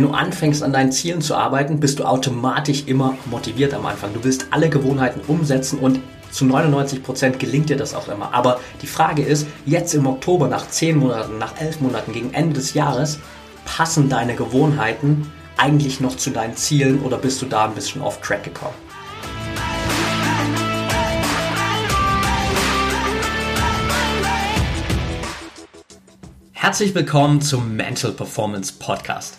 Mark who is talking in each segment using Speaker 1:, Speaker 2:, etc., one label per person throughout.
Speaker 1: Wenn du anfängst an deinen Zielen zu arbeiten, bist du automatisch immer motiviert am Anfang. Du willst alle Gewohnheiten umsetzen und zu 99 Prozent gelingt dir das auch immer. Aber die Frage ist, jetzt im Oktober, nach 10 Monaten, nach 11 Monaten, gegen Ende des Jahres, passen deine Gewohnheiten eigentlich noch zu deinen Zielen oder bist du da ein bisschen off track gekommen? Herzlich willkommen zum Mental Performance Podcast,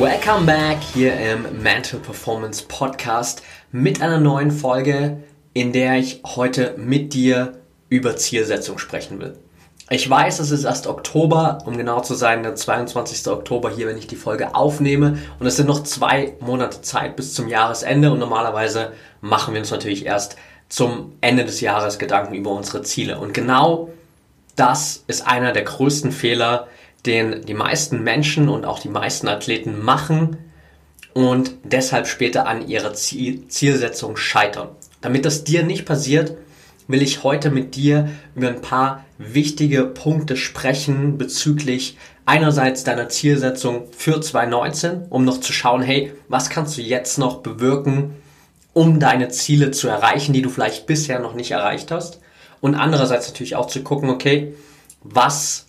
Speaker 1: Welcome back hier im Mental Performance Podcast mit einer neuen Folge in der ich heute mit dir über Zielsetzung sprechen will. Ich weiß, es ist erst Oktober, um genau zu sein, der 22. Oktober hier, wenn ich die Folge aufnehme. Und es sind noch zwei Monate Zeit bis zum Jahresende. Und normalerweise machen wir uns natürlich erst zum Ende des Jahres Gedanken über unsere Ziele. Und genau das ist einer der größten Fehler, den die meisten Menschen und auch die meisten Athleten machen und deshalb später an ihrer Zielsetzung scheitern. Damit das dir nicht passiert, will ich heute mit dir über ein paar wichtige Punkte sprechen bezüglich einerseits deiner Zielsetzung für 2019, um noch zu schauen, hey, was kannst du jetzt noch bewirken, um deine Ziele zu erreichen, die du vielleicht bisher noch nicht erreicht hast. Und andererseits natürlich auch zu gucken, okay, was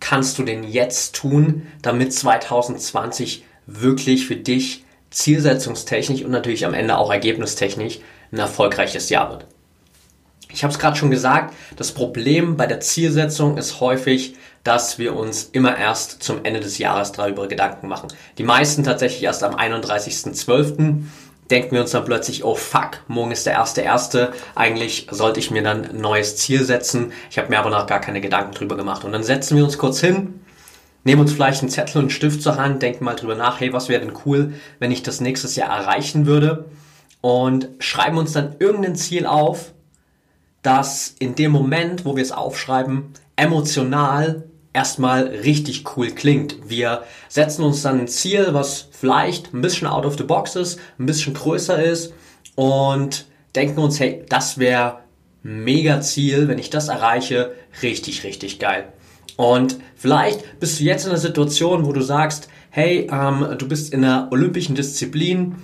Speaker 1: kannst du denn jetzt tun, damit 2020 wirklich für dich zielsetzungstechnisch und natürlich am Ende auch ergebnistechnisch ein erfolgreiches Jahr wird. Ich habe es gerade schon gesagt, das Problem bei der Zielsetzung ist häufig, dass wir uns immer erst zum Ende des Jahres darüber Gedanken machen. Die meisten tatsächlich erst am 31.12. denken wir uns dann plötzlich, oh fuck, morgen ist der erste erste. Eigentlich sollte ich mir dann ein neues Ziel setzen. Ich habe mir aber noch gar keine Gedanken drüber gemacht. Und dann setzen wir uns kurz hin, nehmen uns vielleicht einen Zettel und einen Stift zur Hand, denken mal drüber nach, hey, was wäre denn cool, wenn ich das nächstes Jahr erreichen würde? und schreiben uns dann irgendein Ziel auf, das in dem Moment, wo wir es aufschreiben, emotional erstmal richtig cool klingt. Wir setzen uns dann ein Ziel, was vielleicht ein bisschen out of the box ist, ein bisschen größer ist und denken uns, hey, das wäre mega Ziel, wenn ich das erreiche, richtig, richtig geil. Und vielleicht bist du jetzt in einer Situation, wo du sagst, hey, ähm, du bist in einer olympischen Disziplin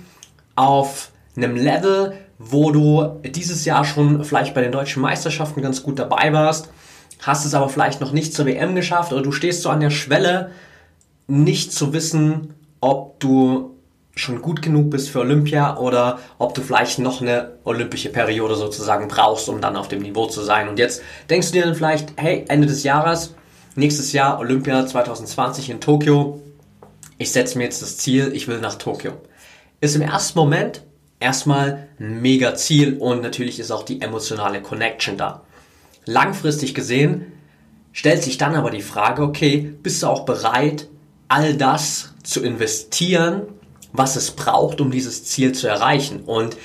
Speaker 1: auf einem Level, wo du dieses Jahr schon vielleicht bei den deutschen Meisterschaften ganz gut dabei warst, hast es aber vielleicht noch nicht zur WM geschafft oder du stehst so an der Schwelle, nicht zu wissen, ob du schon gut genug bist für Olympia oder ob du vielleicht noch eine olympische Periode sozusagen brauchst, um dann auf dem Niveau zu sein. Und jetzt denkst du dir dann vielleicht, hey, Ende des Jahres, nächstes Jahr Olympia 2020 in Tokio, ich setze mir jetzt das Ziel, ich will nach Tokio. Ist im ersten Moment erstmal ein mega Ziel und natürlich ist auch die emotionale Connection da. Langfristig gesehen stellt sich dann aber die Frage, okay, bist du auch bereit, all das zu investieren, was es braucht, um dieses Ziel zu erreichen? Und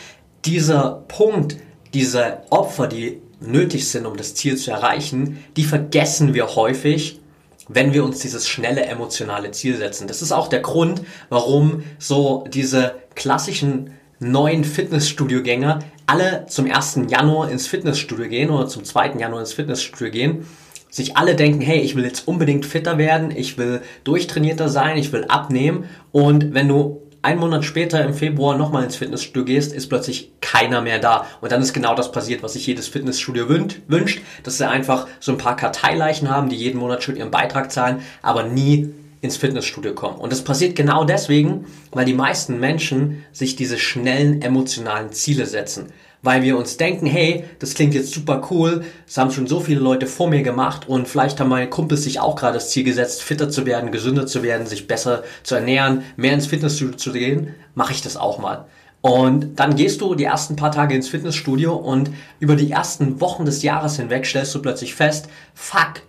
Speaker 1: dieser Punkt, diese Opfer, die nötig sind, um das Ziel zu erreichen, die vergessen wir häufig, wenn wir uns dieses schnelle emotionale Ziel setzen. Das ist auch der Grund, warum so diese klassischen neuen Fitnessstudio-Gänger alle zum 1. Januar ins Fitnessstudio gehen oder zum 2. Januar ins Fitnessstudio gehen, sich alle denken, hey, ich will jetzt unbedingt fitter werden, ich will durchtrainierter sein, ich will abnehmen und wenn du einen Monat später im Februar nochmal ins Fitnessstudio gehst, ist plötzlich keiner mehr da. Und dann ist genau das passiert, was sich jedes Fitnessstudio wünscht, dass sie einfach so ein paar Karteileichen haben, die jeden Monat schon ihren Beitrag zahlen, aber nie ins Fitnessstudio kommen. Und das passiert genau deswegen, weil die meisten Menschen sich diese schnellen emotionalen Ziele setzen. Weil wir uns denken, hey, das klingt jetzt super cool, das haben schon so viele Leute vor mir gemacht und vielleicht haben meine Kumpels sich auch gerade das Ziel gesetzt, fitter zu werden, gesünder zu werden, sich besser zu ernähren, mehr ins Fitnessstudio zu gehen, mache ich das auch mal. Und dann gehst du die ersten paar Tage ins Fitnessstudio und über die ersten Wochen des Jahres hinweg stellst du plötzlich fest, fuck,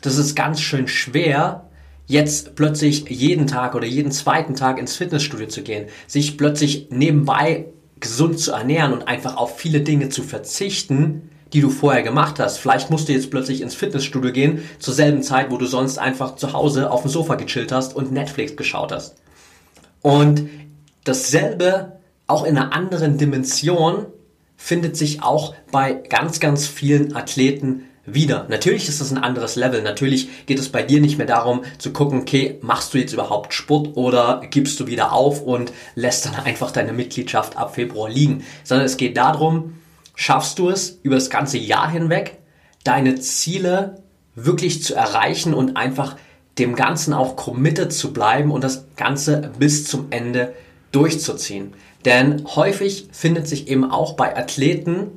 Speaker 1: das ist ganz schön schwer, jetzt plötzlich jeden Tag oder jeden zweiten Tag ins Fitnessstudio zu gehen, sich plötzlich nebenbei gesund zu ernähren und einfach auf viele Dinge zu verzichten, die du vorher gemacht hast. Vielleicht musst du jetzt plötzlich ins Fitnessstudio gehen, zur selben Zeit, wo du sonst einfach zu Hause auf dem Sofa gechillt hast und Netflix geschaut hast. Und dasselbe auch in einer anderen Dimension findet sich auch bei ganz, ganz vielen Athleten wieder. Natürlich ist das ein anderes Level. Natürlich geht es bei dir nicht mehr darum zu gucken, okay, machst du jetzt überhaupt Sport oder gibst du wieder auf und lässt dann einfach deine Mitgliedschaft ab Februar liegen. Sondern es geht darum, schaffst du es über das ganze Jahr hinweg, deine Ziele wirklich zu erreichen und einfach dem Ganzen auch committed zu bleiben und das Ganze bis zum Ende durchzuziehen. Denn häufig findet sich eben auch bei Athleten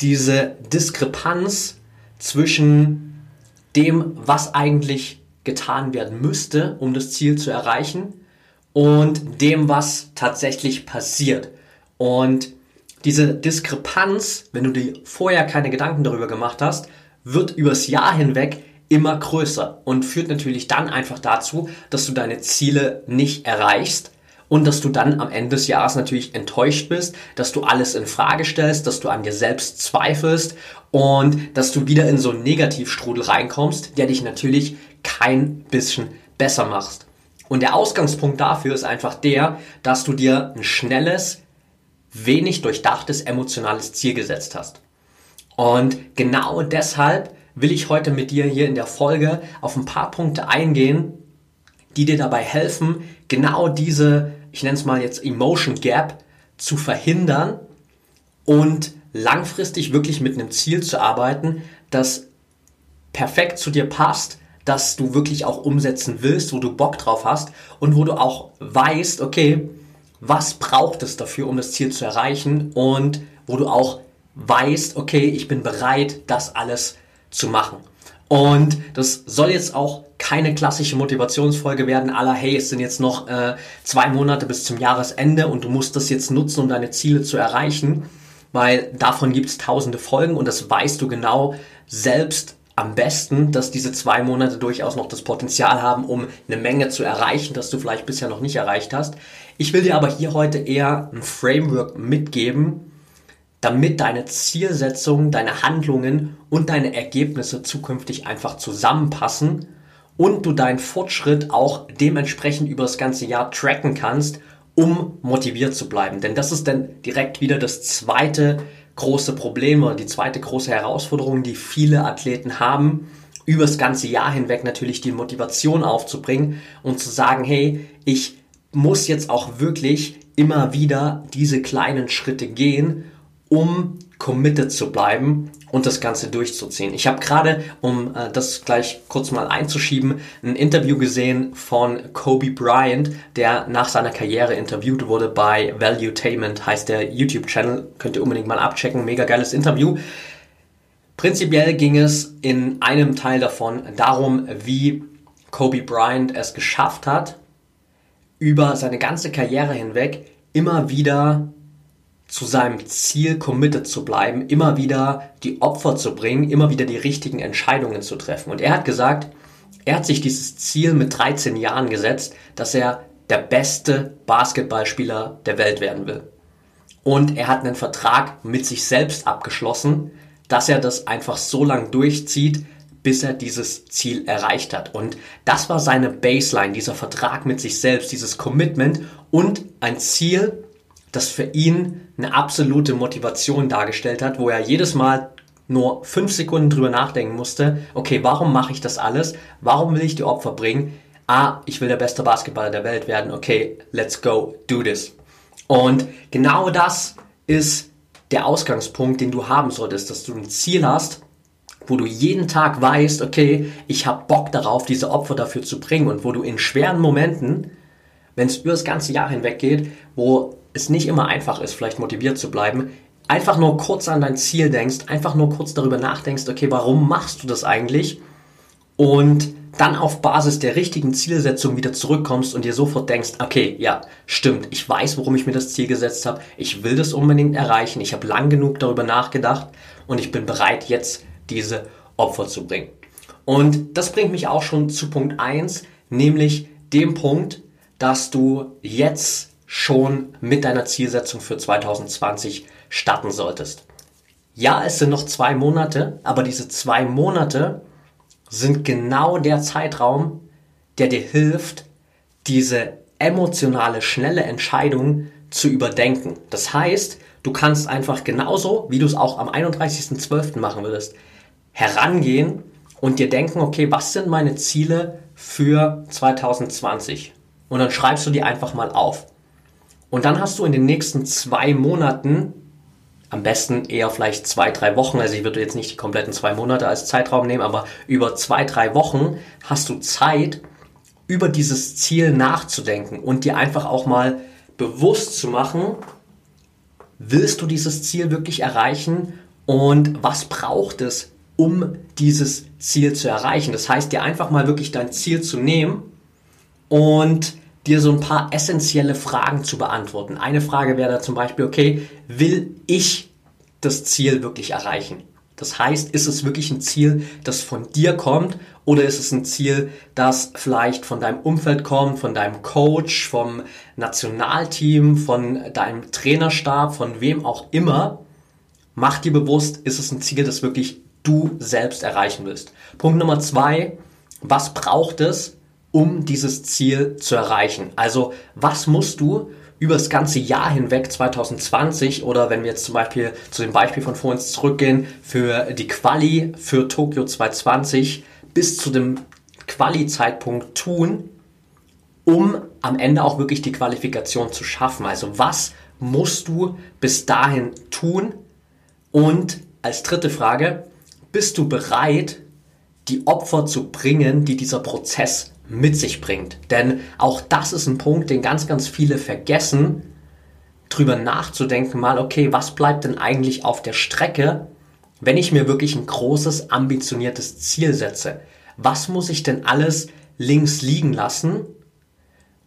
Speaker 1: diese Diskrepanz zwischen dem, was eigentlich getan werden müsste, um das Ziel zu erreichen, und dem, was tatsächlich passiert. Und diese Diskrepanz, wenn du dir vorher keine Gedanken darüber gemacht hast, wird übers Jahr hinweg immer größer und führt natürlich dann einfach dazu, dass du deine Ziele nicht erreichst und dass du dann am Ende des Jahres natürlich enttäuscht bist, dass du alles in Frage stellst, dass du an dir selbst zweifelst und dass du wieder in so einen Negativstrudel reinkommst, der dich natürlich kein bisschen besser macht. Und der Ausgangspunkt dafür ist einfach der, dass du dir ein schnelles, wenig durchdachtes emotionales Ziel gesetzt hast. Und genau deshalb will ich heute mit dir hier in der Folge auf ein paar Punkte eingehen, die dir dabei helfen, genau diese, ich nenne es mal jetzt Emotion Gap, zu verhindern und langfristig wirklich mit einem Ziel zu arbeiten, das perfekt zu dir passt, das du wirklich auch umsetzen willst, wo du Bock drauf hast und wo du auch weißt, okay, was braucht es dafür, um das Ziel zu erreichen und wo du auch weißt, okay, ich bin bereit, das alles zu machen. Und das soll jetzt auch keine klassische Motivationsfolge werden, aller hey, es sind jetzt noch äh, zwei Monate bis zum Jahresende und du musst das jetzt nutzen, um deine Ziele zu erreichen, weil davon gibt es tausende Folgen und das weißt du genau selbst am besten, dass diese zwei Monate durchaus noch das Potenzial haben, um eine Menge zu erreichen, das du vielleicht bisher noch nicht erreicht hast. Ich will dir aber hier heute eher ein Framework mitgeben, damit deine Zielsetzungen, deine Handlungen und deine Ergebnisse zukünftig einfach zusammenpassen und du deinen Fortschritt auch dementsprechend über das ganze Jahr tracken kannst, um motiviert zu bleiben. Denn das ist dann direkt wieder das zweite große Problem oder die zweite große Herausforderung, die viele Athleten haben, über das ganze Jahr hinweg natürlich die Motivation aufzubringen und zu sagen, hey, ich muss jetzt auch wirklich immer wieder diese kleinen Schritte gehen, um committed zu bleiben und das Ganze durchzuziehen. Ich habe gerade, um äh, das gleich kurz mal einzuschieben, ein Interview gesehen von Kobe Bryant, der nach seiner Karriere interviewt wurde bei Valuetainment, heißt der YouTube-Channel. Könnt ihr unbedingt mal abchecken. Mega geiles Interview. Prinzipiell ging es in einem Teil davon darum, wie Kobe Bryant es geschafft hat, über seine ganze Karriere hinweg immer wieder zu seinem Ziel committed zu bleiben, immer wieder die Opfer zu bringen, immer wieder die richtigen Entscheidungen zu treffen. Und er hat gesagt, er hat sich dieses Ziel mit 13 Jahren gesetzt, dass er der beste Basketballspieler der Welt werden will. Und er hat einen Vertrag mit sich selbst abgeschlossen, dass er das einfach so lang durchzieht, bis er dieses Ziel erreicht hat. Und das war seine Baseline, dieser Vertrag mit sich selbst, dieses Commitment und ein Ziel, das für ihn eine absolute Motivation dargestellt hat, wo er jedes Mal nur fünf Sekunden drüber nachdenken musste, okay, warum mache ich das alles? Warum will ich die Opfer bringen? Ah, ich will der beste Basketballer der Welt werden. Okay, let's go, do this. Und genau das ist der Ausgangspunkt, den du haben solltest, dass du ein Ziel hast, wo du jeden Tag weißt, okay, ich habe Bock darauf, diese Opfer dafür zu bringen und wo du in schweren Momenten, wenn es über das ganze Jahr hinweg geht, wo es nicht immer einfach ist, vielleicht motiviert zu bleiben, einfach nur kurz an dein Ziel denkst, einfach nur kurz darüber nachdenkst, okay, warum machst du das eigentlich? Und dann auf Basis der richtigen Zielsetzung wieder zurückkommst und dir sofort denkst, okay, ja, stimmt, ich weiß, warum ich mir das Ziel gesetzt habe, ich will das unbedingt erreichen, ich habe lang genug darüber nachgedacht und ich bin bereit, jetzt diese Opfer zu bringen. Und das bringt mich auch schon zu Punkt 1, nämlich dem Punkt, dass du jetzt schon mit deiner Zielsetzung für 2020 starten solltest. Ja, es sind noch zwei Monate, aber diese zwei Monate sind genau der Zeitraum, der dir hilft, diese emotionale, schnelle Entscheidung zu überdenken. Das heißt, du kannst einfach genauso, wie du es auch am 31.12. machen würdest, herangehen und dir denken, okay, was sind meine Ziele für 2020? Und dann schreibst du die einfach mal auf. Und dann hast du in den nächsten zwei Monaten, am besten eher vielleicht zwei, drei Wochen, also ich würde jetzt nicht die kompletten zwei Monate als Zeitraum nehmen, aber über zwei, drei Wochen hast du Zeit, über dieses Ziel nachzudenken und dir einfach auch mal bewusst zu machen, willst du dieses Ziel wirklich erreichen und was braucht es, um dieses Ziel zu erreichen. Das heißt, dir einfach mal wirklich dein Ziel zu nehmen und dir so ein paar essentielle Fragen zu beantworten. Eine Frage wäre da zum Beispiel, okay, will ich das Ziel wirklich erreichen? Das heißt, ist es wirklich ein Ziel, das von dir kommt oder ist es ein Ziel, das vielleicht von deinem Umfeld kommt, von deinem Coach, vom Nationalteam, von deinem Trainerstab, von wem auch immer? Mach dir bewusst, ist es ein Ziel, das wirklich du selbst erreichen willst. Punkt Nummer zwei, was braucht es, um dieses Ziel zu erreichen? Also was musst du über das ganze Jahr hinweg 2020 oder wenn wir jetzt zum Beispiel zu dem Beispiel von vorhin zurückgehen für die Quali für Tokio 2020 bis zu dem Quali-Zeitpunkt tun, um am Ende auch wirklich die Qualifikation zu schaffen. Also was musst du bis dahin tun? Und als dritte Frage, bist du bereit, die Opfer zu bringen, die dieser Prozess mit sich bringt. Denn auch das ist ein Punkt, den ganz, ganz viele vergessen, drüber nachzudenken, mal, okay, was bleibt denn eigentlich auf der Strecke, wenn ich mir wirklich ein großes, ambitioniertes Ziel setze? Was muss ich denn alles links liegen lassen?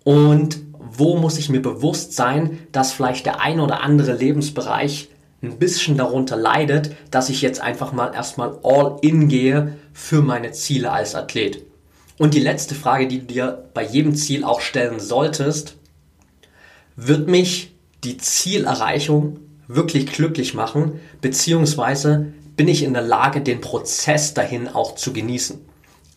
Speaker 1: Und wo muss ich mir bewusst sein, dass vielleicht der ein oder andere Lebensbereich ein bisschen darunter leidet, dass ich jetzt einfach mal erstmal all in gehe für meine Ziele als Athlet. Und die letzte Frage, die du dir bei jedem Ziel auch stellen solltest, wird mich die Zielerreichung wirklich glücklich machen, beziehungsweise bin ich in der Lage, den Prozess dahin auch zu genießen.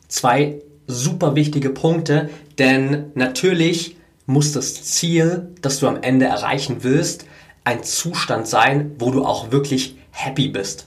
Speaker 1: Zwei super wichtige Punkte, denn natürlich muss das Ziel, das du am Ende erreichen willst, ein Zustand sein, wo du auch wirklich happy bist.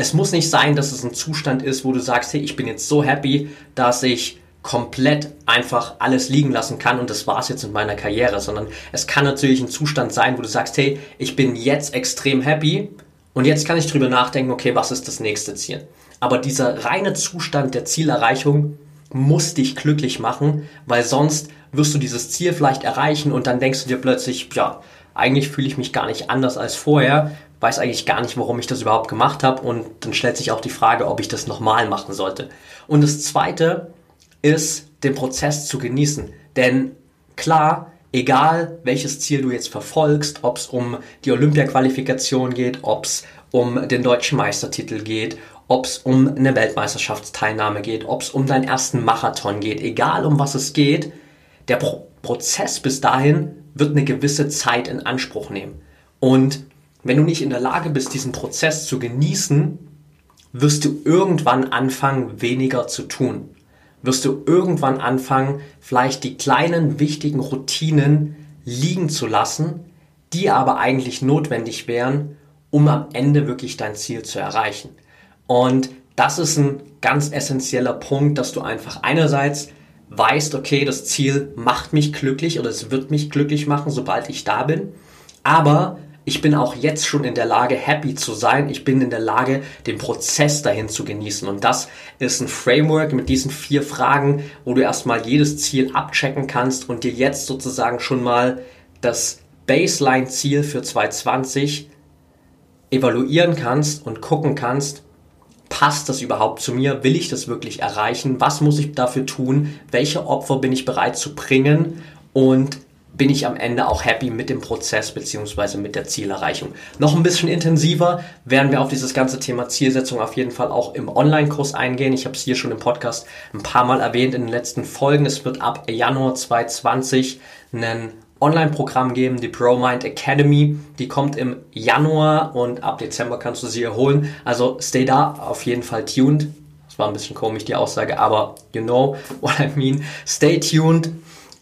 Speaker 1: Es muss nicht sein, dass es ein Zustand ist, wo du sagst, hey, ich bin jetzt so happy, dass ich komplett einfach alles liegen lassen kann und das war's jetzt in meiner Karriere, sondern es kann natürlich ein Zustand sein, wo du sagst, hey, ich bin jetzt extrem happy und jetzt kann ich drüber nachdenken, okay, was ist das nächste Ziel? Aber dieser reine Zustand der Zielerreichung muss dich glücklich machen, weil sonst wirst du dieses Ziel vielleicht erreichen und dann denkst du dir plötzlich, ja, eigentlich fühle ich mich gar nicht anders als vorher, weiß eigentlich gar nicht, warum ich das überhaupt gemacht habe und dann stellt sich auch die Frage, ob ich das nochmal machen sollte. Und das Zweite ist, den Prozess zu genießen. Denn klar, egal welches Ziel du jetzt verfolgst, ob es um die Olympia-Qualifikation geht, ob es um den deutschen Meistertitel geht, ob es um eine Weltmeisterschaftsteilnahme geht, ob es um deinen ersten Marathon geht, egal um was es geht, der Pro Prozess bis dahin wird eine gewisse Zeit in Anspruch nehmen. Und wenn du nicht in der Lage bist, diesen Prozess zu genießen, wirst du irgendwann anfangen, weniger zu tun. Wirst du irgendwann anfangen, vielleicht die kleinen, wichtigen Routinen liegen zu lassen, die aber eigentlich notwendig wären, um am Ende wirklich dein Ziel zu erreichen. Und das ist ein ganz essentieller Punkt, dass du einfach einerseits weißt, okay, das Ziel macht mich glücklich oder es wird mich glücklich machen, sobald ich da bin. Aber ich bin auch jetzt schon in der Lage, happy zu sein. Ich bin in der Lage, den Prozess dahin zu genießen. Und das ist ein Framework mit diesen vier Fragen, wo du erstmal jedes Ziel abchecken kannst und dir jetzt sozusagen schon mal das Baseline-Ziel für 2020 evaluieren kannst und gucken kannst, passt das überhaupt zu mir? Will ich das wirklich erreichen? Was muss ich dafür tun? Welche Opfer bin ich bereit zu bringen? Und bin ich am Ende auch happy mit dem Prozess bzw. mit der Zielerreichung. Noch ein bisschen intensiver werden wir auf dieses ganze Thema Zielsetzung auf jeden Fall auch im Online-Kurs eingehen. Ich habe es hier schon im Podcast ein paar Mal erwähnt in den letzten Folgen. Es wird ab Januar 2020 einen Online-Programm geben, die ProMind Academy. Die kommt im Januar und ab Dezember kannst du sie erholen. Also stay da, auf jeden Fall tuned. Das war ein bisschen komisch, die Aussage, aber you know what I mean. Stay tuned.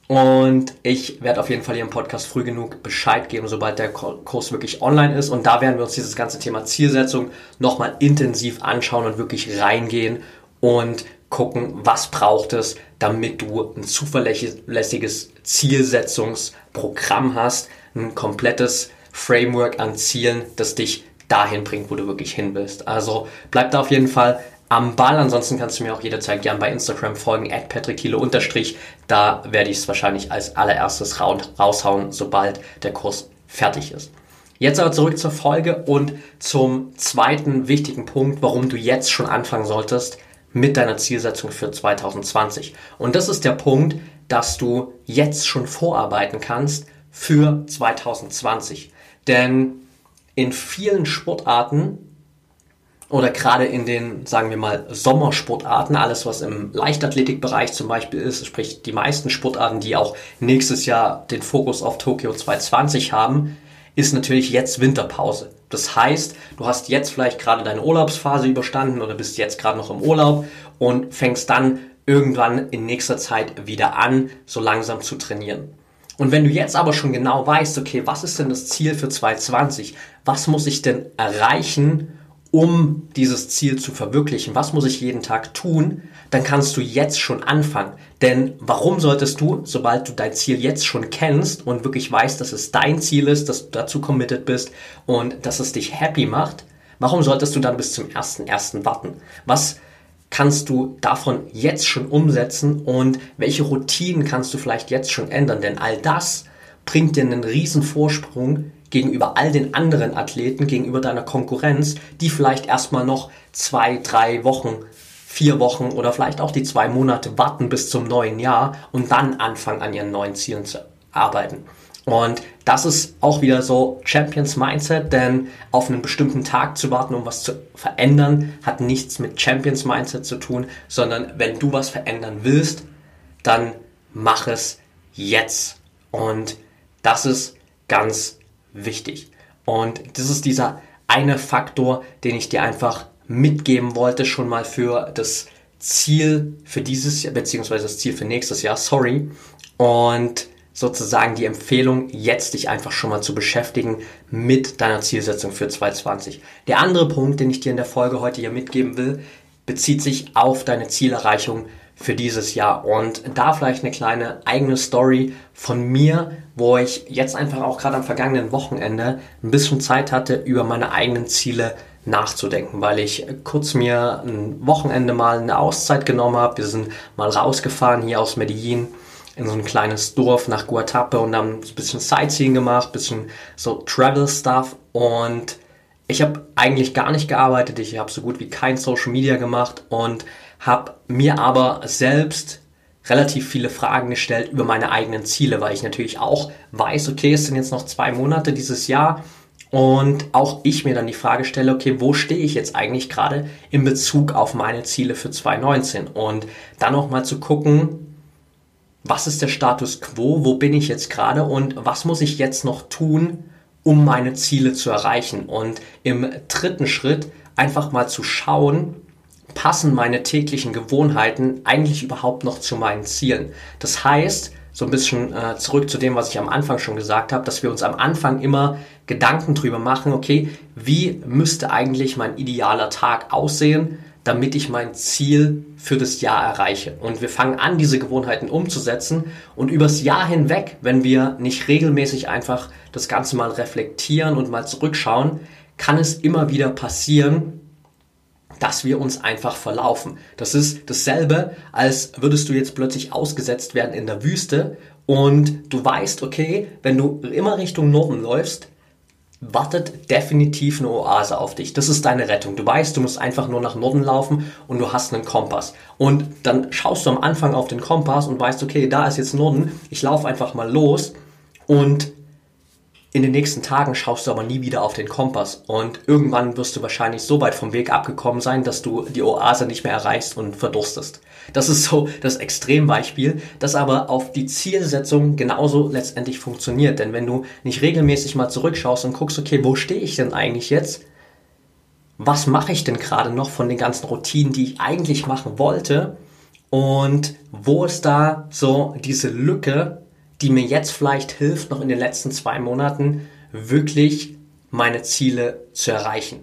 Speaker 1: Und ich werde auf jeden Fall hier im Podcast früh genug Bescheid geben, sobald der Kurs wirklich online ist. Und da werden wir uns dieses ganze Thema Zielsetzung nochmal intensiv anschauen und wirklich reingehen und gucken, was braucht es, damit du ein zuverlässiges Zielsetzungsprogramm hast, ein komplettes Framework an Zielen, das dich dahin bringt, wo du wirklich hin willst. Also bleib da auf jeden Fall am Ball. Ansonsten kannst du mir auch jederzeit gern bei Instagram folgen, at unterstrich. Da werde ich es wahrscheinlich als allererstes raushauen, sobald der Kurs fertig ist. Jetzt aber zurück zur Folge und zum zweiten wichtigen Punkt, warum du jetzt schon anfangen solltest mit deiner Zielsetzung für 2020. Und das ist der Punkt, dass du jetzt schon vorarbeiten kannst für 2020. Denn in vielen Sportarten oder gerade in den, sagen wir mal, Sommersportarten, alles was im Leichtathletikbereich zum Beispiel ist, sprich die meisten Sportarten, die auch nächstes Jahr den Fokus auf Tokio 2020 haben, ist natürlich jetzt Winterpause. Das heißt, du hast jetzt vielleicht gerade deine Urlaubsphase überstanden oder bist jetzt gerade noch im Urlaub und fängst dann irgendwann in nächster Zeit wieder an, so langsam zu trainieren. Und wenn du jetzt aber schon genau weißt, okay, was ist denn das Ziel für 2020? Was muss ich denn erreichen, um dieses Ziel zu verwirklichen, was muss ich jeden Tag tun, dann kannst du jetzt schon anfangen. Denn warum solltest du, sobald du dein Ziel jetzt schon kennst und wirklich weißt, dass es dein Ziel ist, dass du dazu committed bist und dass es dich happy macht, warum solltest du dann bis zum 1.1. warten? Was kannst du davon jetzt schon umsetzen und welche Routinen kannst du vielleicht jetzt schon ändern? Denn all das bringt dir einen riesen Vorsprung gegenüber all den anderen Athleten, gegenüber deiner Konkurrenz, die vielleicht erstmal noch zwei, drei Wochen, vier Wochen oder vielleicht auch die zwei Monate warten bis zum neuen Jahr und dann anfangen an ihren neuen Zielen zu arbeiten. Und das ist auch wieder so Champions Mindset, denn auf einen bestimmten Tag zu warten, um was zu verändern, hat nichts mit Champions Mindset zu tun, sondern wenn du was verändern willst, dann mach es jetzt. Und das ist ganz wichtig. Und das ist dieser eine Faktor, den ich dir einfach mitgeben wollte, schon mal für das Ziel für dieses Jahr, beziehungsweise das Ziel für nächstes Jahr, sorry. Und sozusagen die Empfehlung, jetzt dich einfach schon mal zu beschäftigen mit deiner Zielsetzung für 2020. Der andere Punkt, den ich dir in der Folge heute hier mitgeben will, bezieht sich auf deine Zielerreichung für dieses Jahr. Und da vielleicht eine kleine eigene Story von mir, wo ich jetzt einfach auch gerade am vergangenen Wochenende ein bisschen Zeit hatte, über meine eigenen Ziele nachzudenken, weil ich kurz mir ein Wochenende mal eine Auszeit genommen habe. Wir sind mal rausgefahren hier aus Medellin in so ein kleines Dorf nach Guatape und haben ein bisschen Sightseeing gemacht, bisschen so Travel Stuff und ich habe eigentlich gar nicht gearbeitet, ich habe so gut wie kein Social Media gemacht und habe mir aber selbst relativ viele Fragen gestellt über meine eigenen Ziele, weil ich natürlich auch weiß, okay, es sind jetzt noch zwei Monate dieses Jahr und auch ich mir dann die Frage stelle, okay, wo stehe ich jetzt eigentlich gerade in Bezug auf meine Ziele für 2019 und dann auch mal zu gucken, was ist der Status quo, wo bin ich jetzt gerade und was muss ich jetzt noch tun, um meine Ziele zu erreichen? Und im dritten Schritt einfach mal zu schauen, passen meine täglichen Gewohnheiten eigentlich überhaupt noch zu meinen Zielen? Das heißt, so ein bisschen äh, zurück zu dem, was ich am Anfang schon gesagt habe, dass wir uns am Anfang immer Gedanken drüber machen, okay, wie müsste eigentlich mein idealer Tag aussehen, damit ich mein Ziel für das Jahr erreiche. Und wir fangen an, diese Gewohnheiten umzusetzen und übers Jahr hinweg, wenn wir nicht regelmäßig einfach das Ganze mal reflektieren und mal zurückschauen, kann es immer wieder passieren, dass wir uns einfach verlaufen. Das ist dasselbe, als würdest du jetzt plötzlich ausgesetzt werden in der Wüste und du weißt, okay, wenn du immer Richtung Norden läufst, wartet definitiv eine Oase auf dich. Das ist deine Rettung. Du weißt, du musst einfach nur nach Norden laufen und du hast einen Kompass. Und dann schaust du am Anfang auf den Kompass und weißt, okay, da ist jetzt Norden. Ich laufe einfach mal los und in den nächsten Tagen schaust du aber nie wieder auf den Kompass und irgendwann wirst du wahrscheinlich so weit vom Weg abgekommen sein, dass du die Oase nicht mehr erreichst und verdurstest. Das ist so das Extrembeispiel, das aber auf die Zielsetzung genauso letztendlich funktioniert. Denn wenn du nicht regelmäßig mal zurückschaust und guckst, okay, wo stehe ich denn eigentlich jetzt? Was mache ich denn gerade noch von den ganzen Routinen, die ich eigentlich machen wollte? Und wo ist da so diese Lücke, die mir jetzt vielleicht hilft, noch in den letzten zwei Monaten wirklich meine Ziele zu erreichen.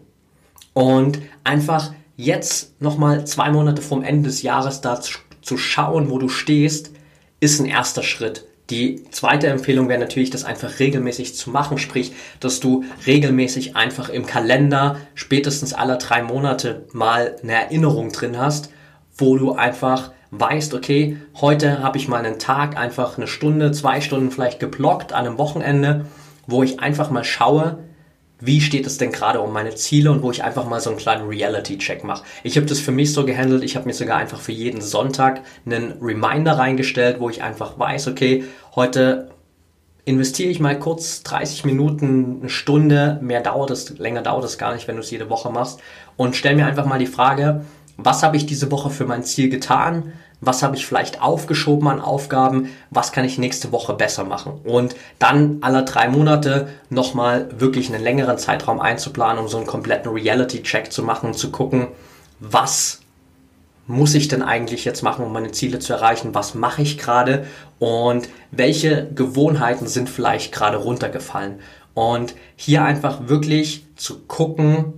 Speaker 1: Und einfach jetzt nochmal zwei Monate vom Ende des Jahres da zu schauen, wo du stehst, ist ein erster Schritt. Die zweite Empfehlung wäre natürlich, das einfach regelmäßig zu machen, sprich, dass du regelmäßig einfach im Kalender spätestens alle drei Monate mal eine Erinnerung drin hast, wo du einfach weißt, okay, heute habe ich mal einen Tag, einfach eine Stunde, zwei Stunden vielleicht geblockt an einem Wochenende, wo ich einfach mal schaue, wie steht es denn gerade um meine Ziele und wo ich einfach mal so einen kleinen Reality-Check mache. Ich habe das für mich so gehandelt, ich habe mir sogar einfach für jeden Sonntag einen Reminder reingestellt, wo ich einfach weiß, okay, heute investiere ich mal kurz 30 Minuten, eine Stunde, mehr dauert es, länger dauert es gar nicht, wenn du es jede Woche machst und stell mir einfach mal die Frage, was habe ich diese Woche für mein Ziel getan, was habe ich vielleicht aufgeschoben an Aufgaben, was kann ich nächste Woche besser machen. Und dann alle drei Monate nochmal wirklich einen längeren Zeitraum einzuplanen, um so einen kompletten Reality-Check zu machen und zu gucken, was muss ich denn eigentlich jetzt machen, um meine Ziele zu erreichen? Was mache ich gerade? Und welche Gewohnheiten sind vielleicht gerade runtergefallen? Und hier einfach wirklich zu gucken,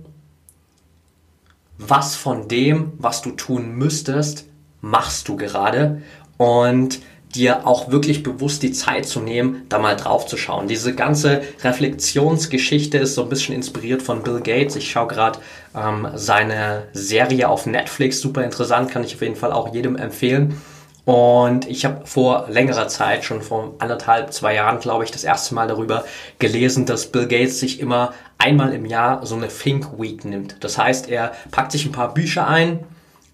Speaker 1: was von dem, was du tun müsstest, machst du gerade und dir auch wirklich bewusst die Zeit zu nehmen, da mal drauf zu schauen. Diese ganze Reflexionsgeschichte ist so ein bisschen inspiriert von Bill Gates. Ich schaue gerade ähm, seine Serie auf Netflix, super interessant, kann ich auf jeden Fall auch jedem empfehlen. Und ich habe vor längerer Zeit, schon vor anderthalb, zwei Jahren, glaube ich, das erste Mal darüber gelesen, dass Bill Gates sich immer einmal im Jahr so eine Think Week nimmt. Das heißt, er packt sich ein paar Bücher ein,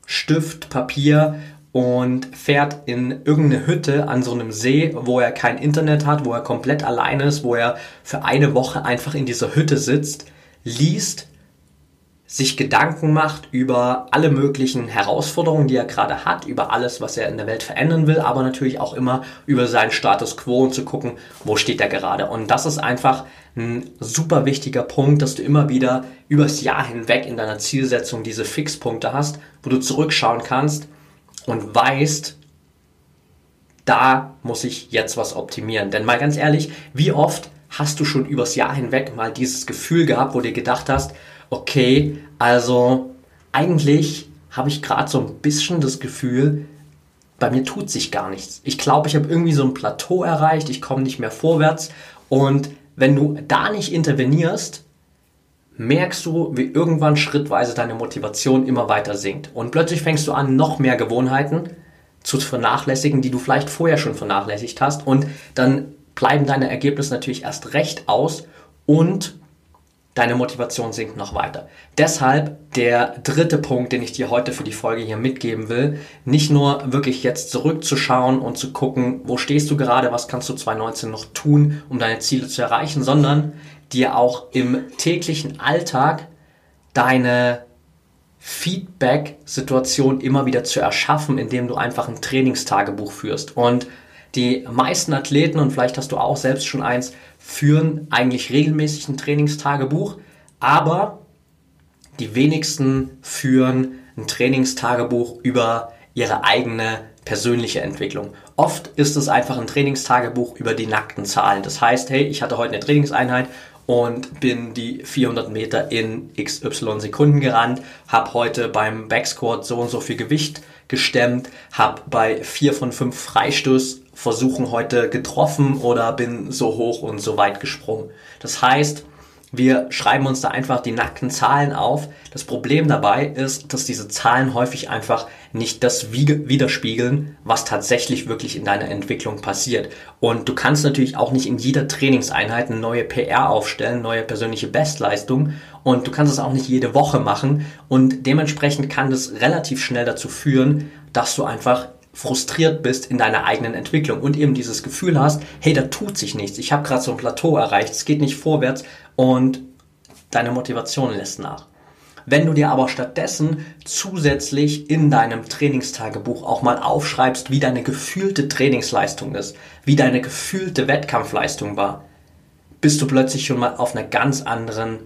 Speaker 1: Stift, Papier und fährt in irgendeine Hütte an so einem See, wo er kein Internet hat, wo er komplett allein ist, wo er für eine Woche einfach in dieser Hütte sitzt, liest sich Gedanken macht über alle möglichen Herausforderungen, die er gerade hat, über alles, was er in der Welt verändern will, aber natürlich auch immer über seinen Status quo und zu gucken, wo steht er gerade. Und das ist einfach ein super wichtiger Punkt, dass du immer wieder übers Jahr hinweg in deiner Zielsetzung diese Fixpunkte hast, wo du zurückschauen kannst und weißt, da muss ich jetzt was optimieren. Denn mal ganz ehrlich, wie oft hast du schon übers Jahr hinweg mal dieses Gefühl gehabt, wo du dir gedacht hast, okay, also eigentlich habe ich gerade so ein bisschen das Gefühl, bei mir tut sich gar nichts. Ich glaube, ich habe irgendwie so ein Plateau erreicht, ich komme nicht mehr vorwärts und wenn du da nicht intervenierst, merkst du, wie irgendwann schrittweise deine Motivation immer weiter sinkt. Und plötzlich fängst du an, noch mehr Gewohnheiten zu vernachlässigen, die du vielleicht vorher schon vernachlässigt hast. Und dann bleiben deine Ergebnisse natürlich erst recht aus und deine Motivation sinkt noch weiter. Deshalb der dritte Punkt, den ich dir heute für die Folge hier mitgeben will, nicht nur wirklich jetzt zurückzuschauen und zu gucken, wo stehst du gerade, was kannst du 2019 noch tun, um deine Ziele zu erreichen, sondern dir auch im täglichen Alltag deine Feedback-Situation immer wieder zu erschaffen, indem du einfach ein Trainingstagebuch führst. Und die meisten Athleten, und vielleicht hast du auch selbst schon eins, führen eigentlich regelmäßig ein Trainingstagebuch, aber die wenigsten führen ein Trainingstagebuch über ihre eigene persönliche Entwicklung. Oft ist es einfach ein Trainingstagebuch über die nackten Zahlen. Das heißt, hey, ich hatte heute eine Trainingseinheit und bin die 400 Meter in XY Sekunden gerannt, habe heute beim Backsquat so und so viel Gewicht gestemmt, habe bei 4 von 5 Freistoß versuchen heute getroffen oder bin so hoch und so weit gesprungen. Das heißt, wir schreiben uns da einfach die nackten Zahlen auf. Das Problem dabei ist, dass diese Zahlen häufig einfach nicht das widerspiegeln, was tatsächlich wirklich in deiner Entwicklung passiert. Und du kannst natürlich auch nicht in jeder Trainingseinheit eine neue PR aufstellen, neue persönliche Bestleistung. Und du kannst es auch nicht jede Woche machen. Und dementsprechend kann das relativ schnell dazu führen, dass du einfach frustriert bist in deiner eigenen Entwicklung und eben dieses Gefühl hast, hey, da tut sich nichts, ich habe gerade so ein Plateau erreicht, es geht nicht vorwärts und deine Motivation lässt nach. Wenn du dir aber stattdessen zusätzlich in deinem Trainingstagebuch auch mal aufschreibst, wie deine gefühlte Trainingsleistung ist, wie deine gefühlte Wettkampfleistung war, bist du plötzlich schon mal auf einer ganz anderen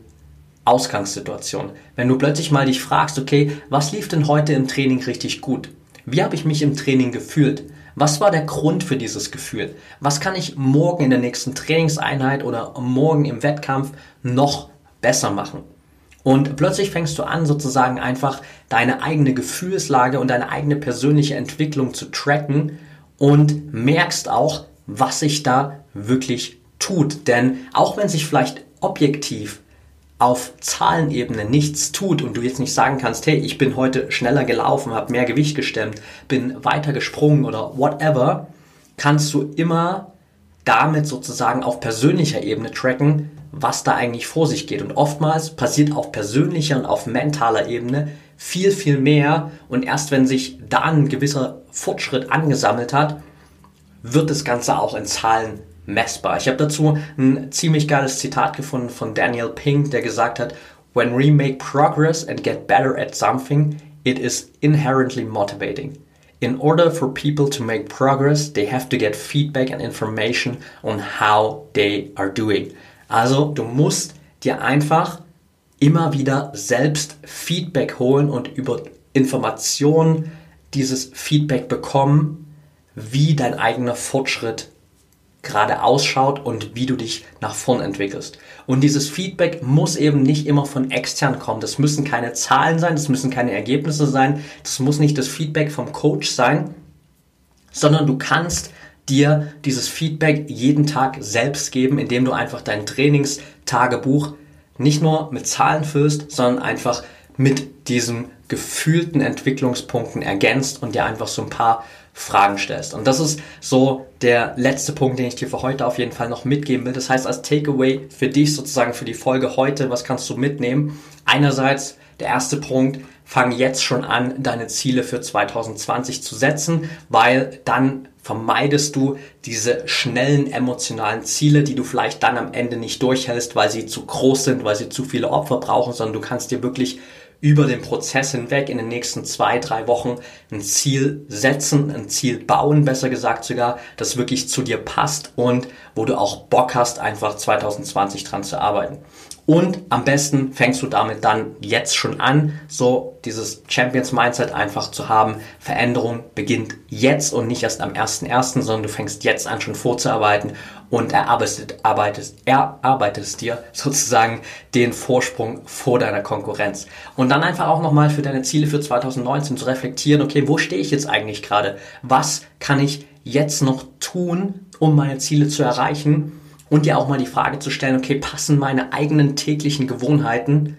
Speaker 1: Ausgangssituation. Wenn du plötzlich mal dich fragst, okay, was lief denn heute im Training richtig gut? Wie habe ich mich im Training gefühlt? Was war der Grund für dieses Gefühl? Was kann ich morgen in der nächsten Trainingseinheit oder morgen im Wettkampf noch besser machen? Und plötzlich fängst du an, sozusagen einfach deine eigene Gefühlslage und deine eigene persönliche Entwicklung zu tracken und merkst auch, was sich da wirklich tut. Denn auch wenn sich vielleicht objektiv auf Zahlenebene nichts tut und du jetzt nicht sagen kannst, hey, ich bin heute schneller gelaufen, habe mehr Gewicht gestemmt, bin weiter gesprungen oder whatever, kannst du immer damit sozusagen auf persönlicher Ebene tracken, was da eigentlich vor sich geht. Und oftmals passiert auf persönlicher und auf mentaler Ebene viel, viel mehr. Und erst wenn sich da ein gewisser Fortschritt angesammelt hat, wird das Ganze auch in Zahlen messbar. Ich habe dazu ein ziemlich geiles Zitat gefunden von Daniel Pink, der gesagt hat, When we make progress and get better at something, it is inherently motivating. In order for people to make progress, they have to get feedback and information on how they are doing. Also, du musst dir einfach immer wieder selbst Feedback holen und über Informationen dieses Feedback bekommen, wie dein eigener Fortschritt gerade ausschaut und wie du dich nach vorn entwickelst. Und dieses Feedback muss eben nicht immer von extern kommen. Das müssen keine Zahlen sein, das müssen keine Ergebnisse sein, das muss nicht das Feedback vom Coach sein, sondern du kannst dir dieses Feedback jeden Tag selbst geben, indem du einfach dein Trainingstagebuch nicht nur mit Zahlen füllst, sondern einfach mit diesen gefühlten Entwicklungspunkten ergänzt und dir einfach so ein paar Fragen stellst. Und das ist so der letzte Punkt, den ich dir für heute auf jeden Fall noch mitgeben will. Das heißt, als Takeaway für dich sozusagen für die Folge heute, was kannst du mitnehmen? Einerseits der erste Punkt, fang jetzt schon an, deine Ziele für 2020 zu setzen, weil dann vermeidest du diese schnellen emotionalen Ziele, die du vielleicht dann am Ende nicht durchhältst, weil sie zu groß sind, weil sie zu viele Opfer brauchen, sondern du kannst dir wirklich über den Prozess hinweg in den nächsten zwei, drei Wochen ein Ziel setzen, ein Ziel bauen, besser gesagt sogar, das wirklich zu dir passt und wo du auch Bock hast, einfach 2020 dran zu arbeiten. Und am besten fängst du damit dann jetzt schon an, so dieses Champions Mindset einfach zu haben. Veränderung beginnt jetzt und nicht erst am 1.1., sondern du fängst jetzt an schon vorzuarbeiten und erarbeitest, arbeitest, erarbeitest dir sozusagen den Vorsprung vor deiner Konkurrenz. Und dann einfach auch nochmal für deine Ziele für 2019 zu reflektieren, okay, wo stehe ich jetzt eigentlich gerade? Was kann ich jetzt noch tun, um meine Ziele zu erreichen? Und dir auch mal die Frage zu stellen, okay, passen meine eigenen täglichen Gewohnheiten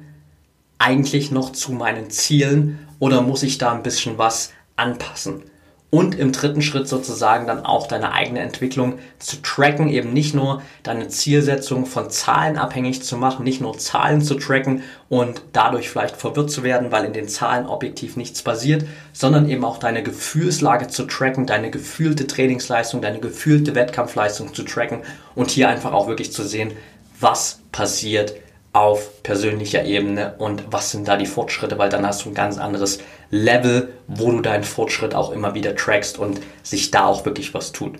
Speaker 1: eigentlich noch zu meinen Zielen oder muss ich da ein bisschen was anpassen? Und im dritten Schritt sozusagen dann auch deine eigene Entwicklung zu tracken, eben nicht nur deine Zielsetzung von Zahlen abhängig zu machen, nicht nur Zahlen zu tracken und dadurch vielleicht verwirrt zu werden, weil in den Zahlen objektiv nichts passiert, sondern eben auch deine Gefühlslage zu tracken, deine gefühlte Trainingsleistung, deine gefühlte Wettkampfleistung zu tracken und hier einfach auch wirklich zu sehen, was passiert auf persönlicher Ebene und was sind da die Fortschritte, weil dann hast du ein ganz anderes Level, wo du deinen Fortschritt auch immer wieder trackst und sich da auch wirklich was tut.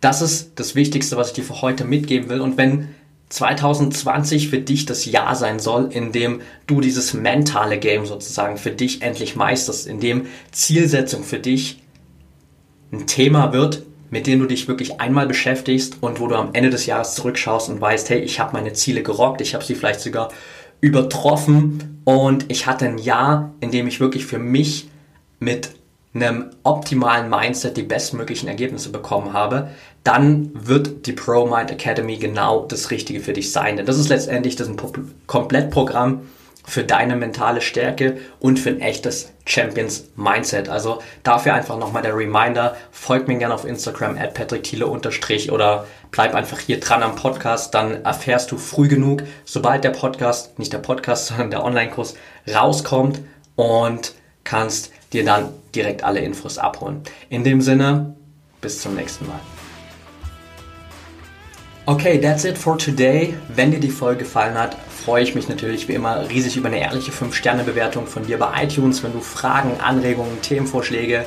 Speaker 1: Das ist das Wichtigste, was ich dir für heute mitgeben will. Und wenn 2020 für dich das Jahr sein soll, in dem du dieses mentale Game sozusagen für dich endlich meisterst, in dem Zielsetzung für dich ein Thema wird, mit denen du dich wirklich einmal beschäftigst und wo du am Ende des Jahres zurückschaust und weißt, hey, ich habe meine Ziele gerockt, ich habe sie vielleicht sogar übertroffen und ich hatte ein Jahr, in dem ich wirklich für mich mit einem optimalen Mindset die bestmöglichen Ergebnisse bekommen habe, dann wird die Pro Mind Academy genau das Richtige für dich sein. Denn das ist letztendlich das ein Komplettprogramm, für deine mentale Stärke und für ein echtes Champions Mindset. Also dafür einfach nochmal der Reminder, folgt mir gerne auf Instagram at patrickthiele unterstrich oder bleib einfach hier dran am Podcast, dann erfährst du früh genug, sobald der Podcast, nicht der Podcast, sondern der Online-Kurs rauskommt und kannst dir dann direkt alle Infos abholen. In dem Sinne, bis zum nächsten Mal. Okay, that's it for today. Wenn dir die Folge gefallen hat, freue ich mich natürlich wie immer riesig über eine ehrliche 5-Sterne-Bewertung von dir bei iTunes. Wenn du Fragen, Anregungen, Themenvorschläge,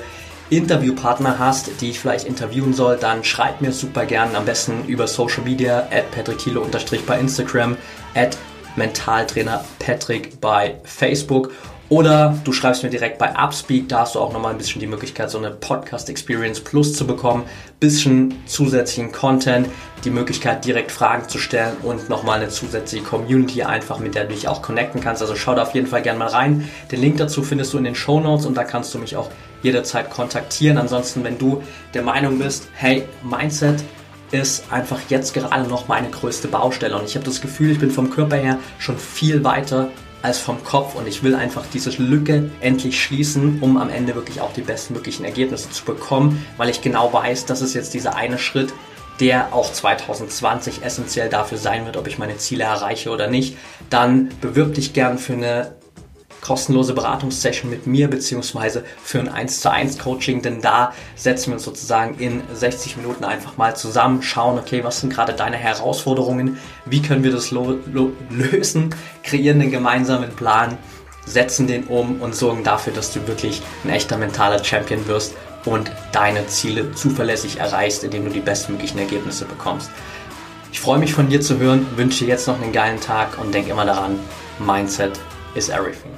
Speaker 1: Interviewpartner hast, die ich vielleicht interviewen soll, dann schreib mir super gern am besten über Social Media at patrickthilo bei Instagram, at Mentaltrainer Patrick bei Facebook oder du schreibst mir direkt bei Upspeak, da hast du auch nochmal ein bisschen die Möglichkeit, so eine Podcast Experience Plus zu bekommen, bisschen zusätzlichen Content, die Möglichkeit direkt Fragen zu stellen und nochmal eine zusätzliche Community einfach, mit der du dich auch connecten kannst. Also schau da auf jeden Fall gerne mal rein. Den Link dazu findest du in den Show Notes und da kannst du mich auch jederzeit kontaktieren. Ansonsten, wenn du der Meinung bist, hey, Mindset ist einfach jetzt gerade noch meine größte Baustelle und ich habe das Gefühl, ich bin vom Körper her schon viel weiter als vom Kopf und ich will einfach diese Lücke endlich schließen, um am Ende wirklich auch die bestmöglichen Ergebnisse zu bekommen, weil ich genau weiß, das ist jetzt dieser eine Schritt, der auch 2020 essentiell dafür sein wird, ob ich meine Ziele erreiche oder nicht, dann bewirb dich gern für eine kostenlose Beratungssession mit mir beziehungsweise für ein 1 zu 1 Coaching, denn da setzen wir uns sozusagen in 60 Minuten einfach mal zusammen, schauen, okay, was sind gerade deine Herausforderungen, wie können wir das lösen, kreieren den gemeinsamen Plan, setzen den um und sorgen dafür, dass du wirklich ein echter mentaler Champion wirst und deine Ziele zuverlässig erreichst, indem du die bestmöglichen Ergebnisse bekommst. Ich freue mich von dir zu hören, wünsche jetzt noch einen geilen Tag und denk immer daran, Mindset is everything.